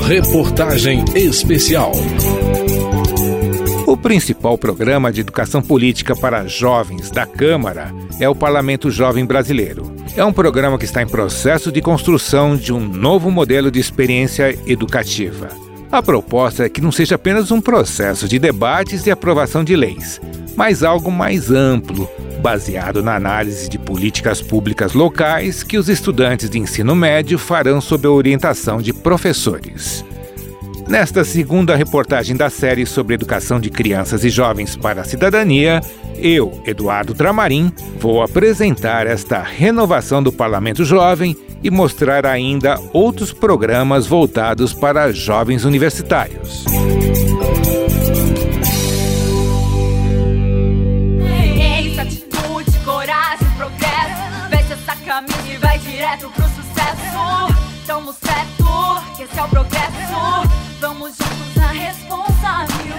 Reportagem Especial. O principal programa de educação política para jovens da Câmara é o Parlamento Jovem Brasileiro. É um programa que está em processo de construção de um novo modelo de experiência educativa. A proposta é que não seja apenas um processo de debates e aprovação de leis, mas algo mais amplo, baseado na análise de políticas públicas locais que os estudantes de ensino médio farão sob a orientação de professores. Nesta segunda reportagem da série sobre educação de crianças e jovens para a cidadania, eu, Eduardo Tramarim, vou apresentar esta renovação do Parlamento Jovem e mostrar ainda outros programas voltados para jovens universitários.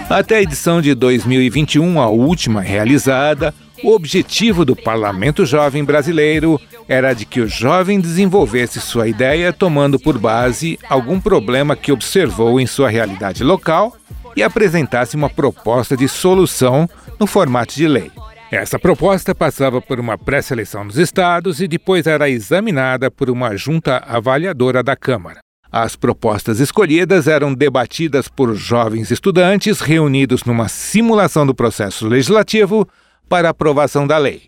Até a edição de 2021, a última realizada, o objetivo do Parlamento Jovem Brasileiro era de que o jovem desenvolvesse sua ideia tomando por base algum problema que observou em sua realidade local e apresentasse uma proposta de solução no formato de lei. Essa proposta passava por uma pré-seleção nos estados e depois era examinada por uma junta avaliadora da Câmara. As propostas escolhidas eram debatidas por jovens estudantes reunidos numa simulação do processo legislativo para aprovação da lei.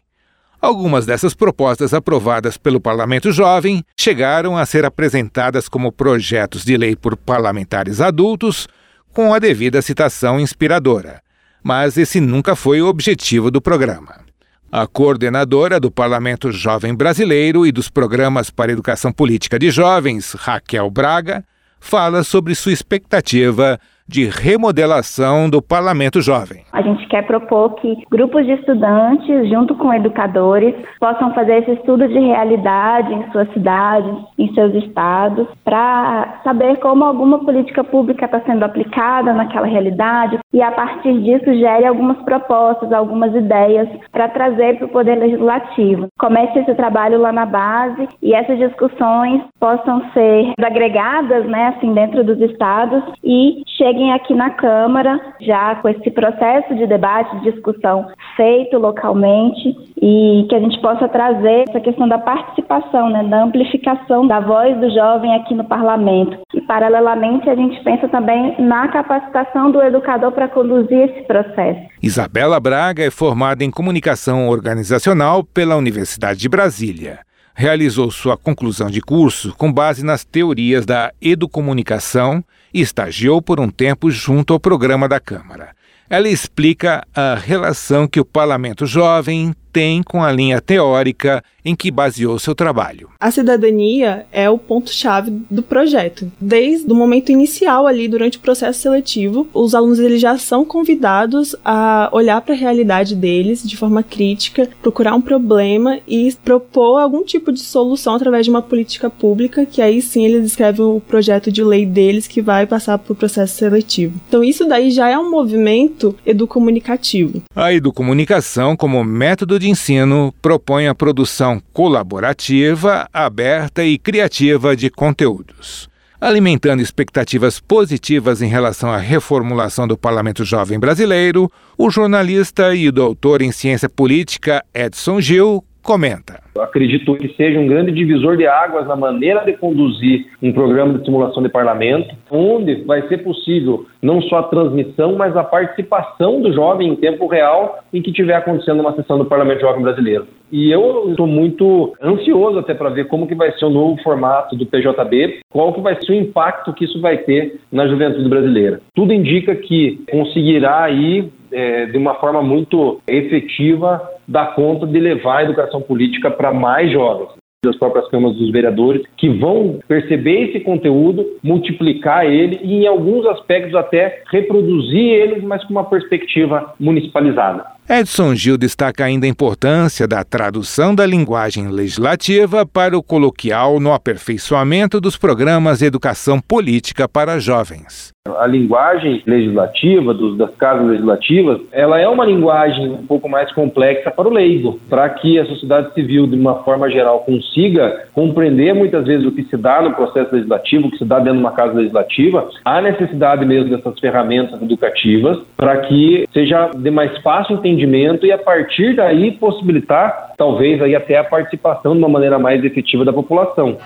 Algumas dessas propostas aprovadas pelo Parlamento Jovem chegaram a ser apresentadas como projetos de lei por parlamentares adultos, com a devida citação inspiradora. Mas esse nunca foi o objetivo do programa. A coordenadora do Parlamento Jovem Brasileiro e dos Programas para Educação Política de Jovens, Raquel Braga, fala sobre sua expectativa de remodelação do Parlamento Jovem. A gente quer propor que grupos de estudantes, junto com educadores, possam fazer esse estudo de realidade em suas cidades, em seus estados, para saber como alguma política pública está sendo aplicada naquela realidade e, a partir disso, gere algumas propostas, algumas ideias para trazer para o Poder Legislativo. Comece esse trabalho lá na base e essas discussões possam ser agregadas, né, assim, dentro dos estados e cheguem cheguem aqui na Câmara, já com esse processo de debate, de discussão feito localmente e que a gente possa trazer essa questão da participação, né, da amplificação da voz do jovem aqui no parlamento. E, paralelamente, a gente pensa também na capacitação do educador para conduzir esse processo. Isabela Braga é formada em comunicação organizacional pela Universidade de Brasília realizou sua conclusão de curso com base nas teorias da educomunicação e estagiou por um tempo junto ao programa da Câmara. Ela explica a relação que o Parlamento Jovem tem com a linha teórica em que baseou seu trabalho. A cidadania é o ponto-chave do projeto. Desde o momento inicial ali durante o processo seletivo, os alunos eles já são convidados a olhar para a realidade deles de forma crítica, procurar um problema e propor algum tipo de solução através de uma política pública, que aí sim eles escrevem o projeto de lei deles que vai passar para o processo seletivo. Então isso daí já é um movimento educomunicativo. A educomunicação como método de de ensino propõe a produção colaborativa, aberta e criativa de conteúdos. Alimentando expectativas positivas em relação à reformulação do Parlamento Jovem Brasileiro, o jornalista e doutor em ciência política Edson Gil comenta. Eu acredito que seja um grande divisor de águas na maneira de conduzir um programa de simulação de parlamento, onde vai ser possível não só a transmissão, mas a participação do jovem em tempo real em que estiver acontecendo uma sessão do Parlamento Jovem Brasileiro. E eu estou muito ansioso até para ver como que vai ser o novo formato do PJB, qual que vai ser o impacto que isso vai ter na juventude brasileira. Tudo indica que conseguirá aí é, de uma forma muito efetiva dar conta de levar a educação política para mais jovens das próprias câmaras dos vereadores, que vão perceber esse conteúdo, multiplicar ele e, em alguns aspectos, até reproduzir ele, mas com uma perspectiva municipalizada. Edson Gil destaca ainda a importância da tradução da linguagem legislativa para o coloquial no aperfeiçoamento dos programas de educação política para jovens. A linguagem legislativa, dos, das casas legislativas, ela é uma linguagem um pouco mais complexa para o leigo, para que a sociedade civil, de uma forma geral, consiga compreender muitas vezes o que se dá no processo legislativo, o que se dá dentro de uma casa legislativa, há necessidade mesmo dessas ferramentas educativas para que seja de mais fácil entendimento e, a partir daí, possibilitar, talvez, aí até a participação de uma maneira mais efetiva da população.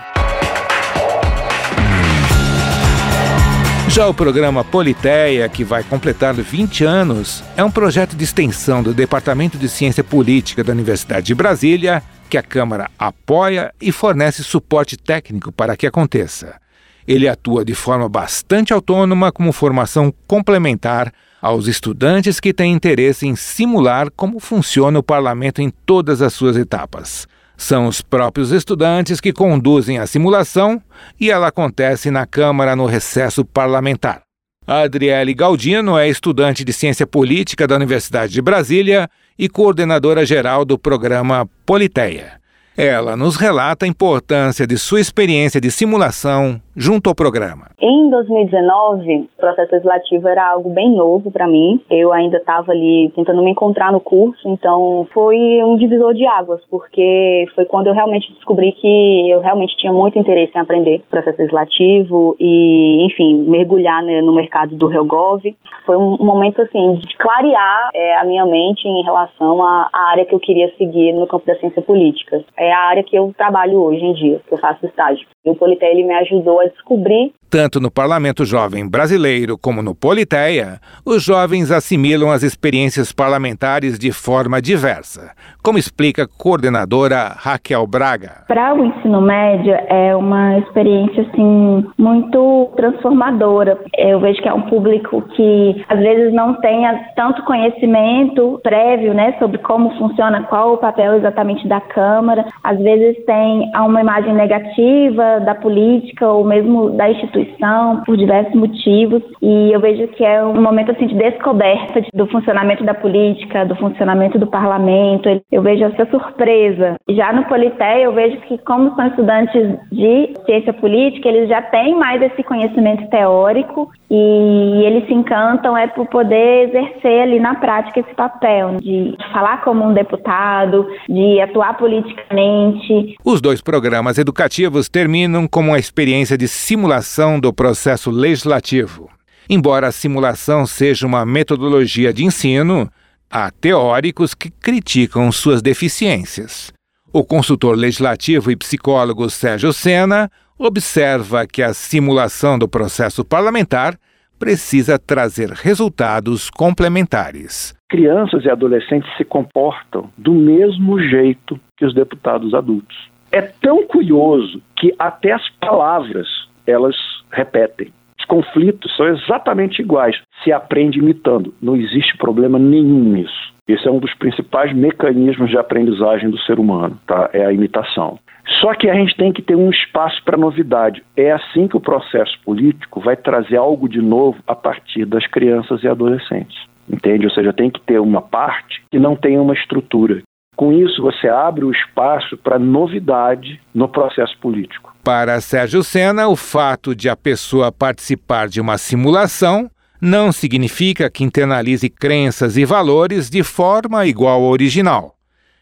Já o programa Politeia, que vai completar 20 anos, é um projeto de extensão do Departamento de Ciência Política da Universidade de Brasília, que a Câmara apoia e fornece suporte técnico para que aconteça. Ele atua de forma bastante autônoma como formação complementar aos estudantes que têm interesse em simular como funciona o parlamento em todas as suas etapas. São os próprios estudantes que conduzem a simulação e ela acontece na Câmara no recesso parlamentar. Adriele Galdino é estudante de Ciência Política da Universidade de Brasília e coordenadora geral do programa Politeia. Ela nos relata a importância de sua experiência de simulação junto ao programa. Em 2019, o processo legislativo era algo bem novo para mim. Eu ainda estava ali tentando me encontrar no curso, então foi um divisor de águas, porque foi quando eu realmente descobri que eu realmente tinha muito interesse em aprender processo legislativo e, enfim, mergulhar né, no mercado do RealGov. Foi um momento assim de clarear é, a minha mente em relação à, à, área que eu queria seguir no campo da ciência política. É a área que eu trabalho hoje em dia, que eu faço estágio. E o Polité ele me ajudou a descobrir tanto no Parlamento Jovem Brasileiro como no Politeia, os jovens assimilam as experiências parlamentares de forma diversa, como explica a coordenadora Raquel Braga. Para o ensino médio é uma experiência assim muito transformadora. Eu vejo que é um público que às vezes não tenha tanto conhecimento prévio, né, sobre como funciona, qual o papel exatamente da Câmara. Às vezes tem uma imagem negativa da política ou mesmo da instituição por diversos motivos e eu vejo que é um momento assim de descoberta do funcionamento da política, do funcionamento do parlamento. Eu vejo essa surpresa. Já no Polité eu vejo que como são estudantes de ciência política, eles já têm mais esse conhecimento teórico e eles se encantam é por poder exercer ali na prática esse papel de falar como um deputado, de atuar politicamente. Os dois programas educativos terminam com uma experiência de simulação do processo legislativo. Embora a simulação seja uma metodologia de ensino, há teóricos que criticam suas deficiências. O consultor legislativo e psicólogo Sérgio Sena observa que a simulação do processo parlamentar precisa trazer resultados complementares. Crianças e adolescentes se comportam do mesmo jeito que os deputados adultos. É tão curioso que até as palavras elas repetem. Os conflitos são exatamente iguais. Se aprende imitando. Não existe problema nenhum nisso. Esse é um dos principais mecanismos de aprendizagem do ser humano, tá? É a imitação. Só que a gente tem que ter um espaço para novidade. É assim que o processo político vai trazer algo de novo a partir das crianças e adolescentes. Entende? Ou seja, tem que ter uma parte que não tenha uma estrutura. Com isso, você abre o espaço para novidade no processo político. Para Sérgio Sena, o fato de a pessoa participar de uma simulação não significa que internalize crenças e valores de forma igual ao original.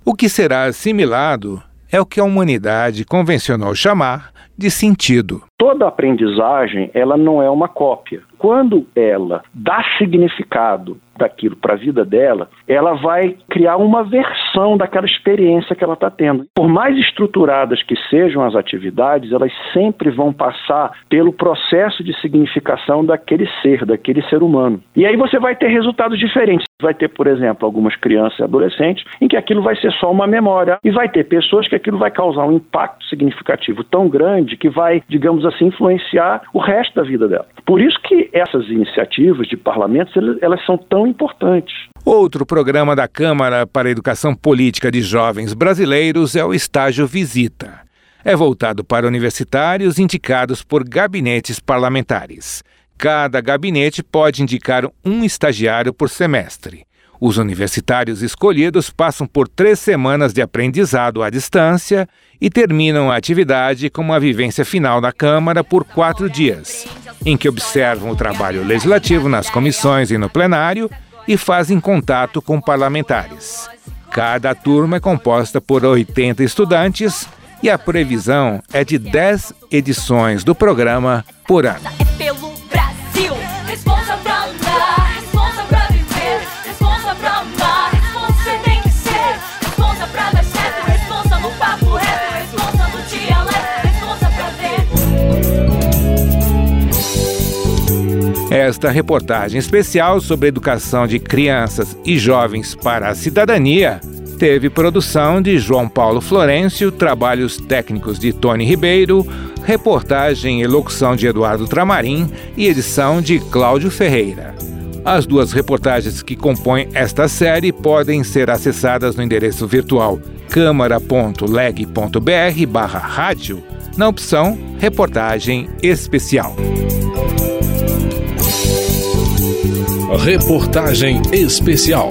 O que será assimilado é o que a humanidade convencionou chamar de sentido. Toda aprendizagem, ela não é uma cópia. Quando ela dá significado daquilo para a vida dela, ela vai criar uma versão daquela experiência que ela está tendo. Por mais estruturadas que sejam as atividades, elas sempre vão passar pelo processo de significação daquele ser, daquele ser humano. E aí você vai ter resultados diferentes. Vai ter, por exemplo, algumas crianças e adolescentes em que aquilo vai ser só uma memória, e vai ter pessoas que aquilo vai causar um impacto significativo tão grande que vai, digamos assim, influenciar o resto da vida dela. Por isso que essas iniciativas de parlamentos, elas são tão importantes. Outro programa da Câmara para a Educação Política de Jovens Brasileiros é o Estágio Visita. É voltado para universitários indicados por gabinetes parlamentares. Cada gabinete pode indicar um estagiário por semestre. Os universitários escolhidos passam por três semanas de aprendizado à distância e terminam a atividade com uma vivência final na Câmara por quatro dias, em que observam o trabalho legislativo nas comissões e no plenário e fazem contato com parlamentares. Cada turma é composta por 80 estudantes e a previsão é de 10 edições do programa por ano. Esta reportagem especial sobre educação de crianças e jovens para a cidadania teve produção de João Paulo Florencio, trabalhos técnicos de Tony Ribeiro, reportagem e locução de Eduardo Tramarim e edição de Cláudio Ferreira. As duas reportagens que compõem esta série podem ser acessadas no endereço virtual câmara.leg.br barra rádio, na opção Reportagem Especial. Reportagem especial.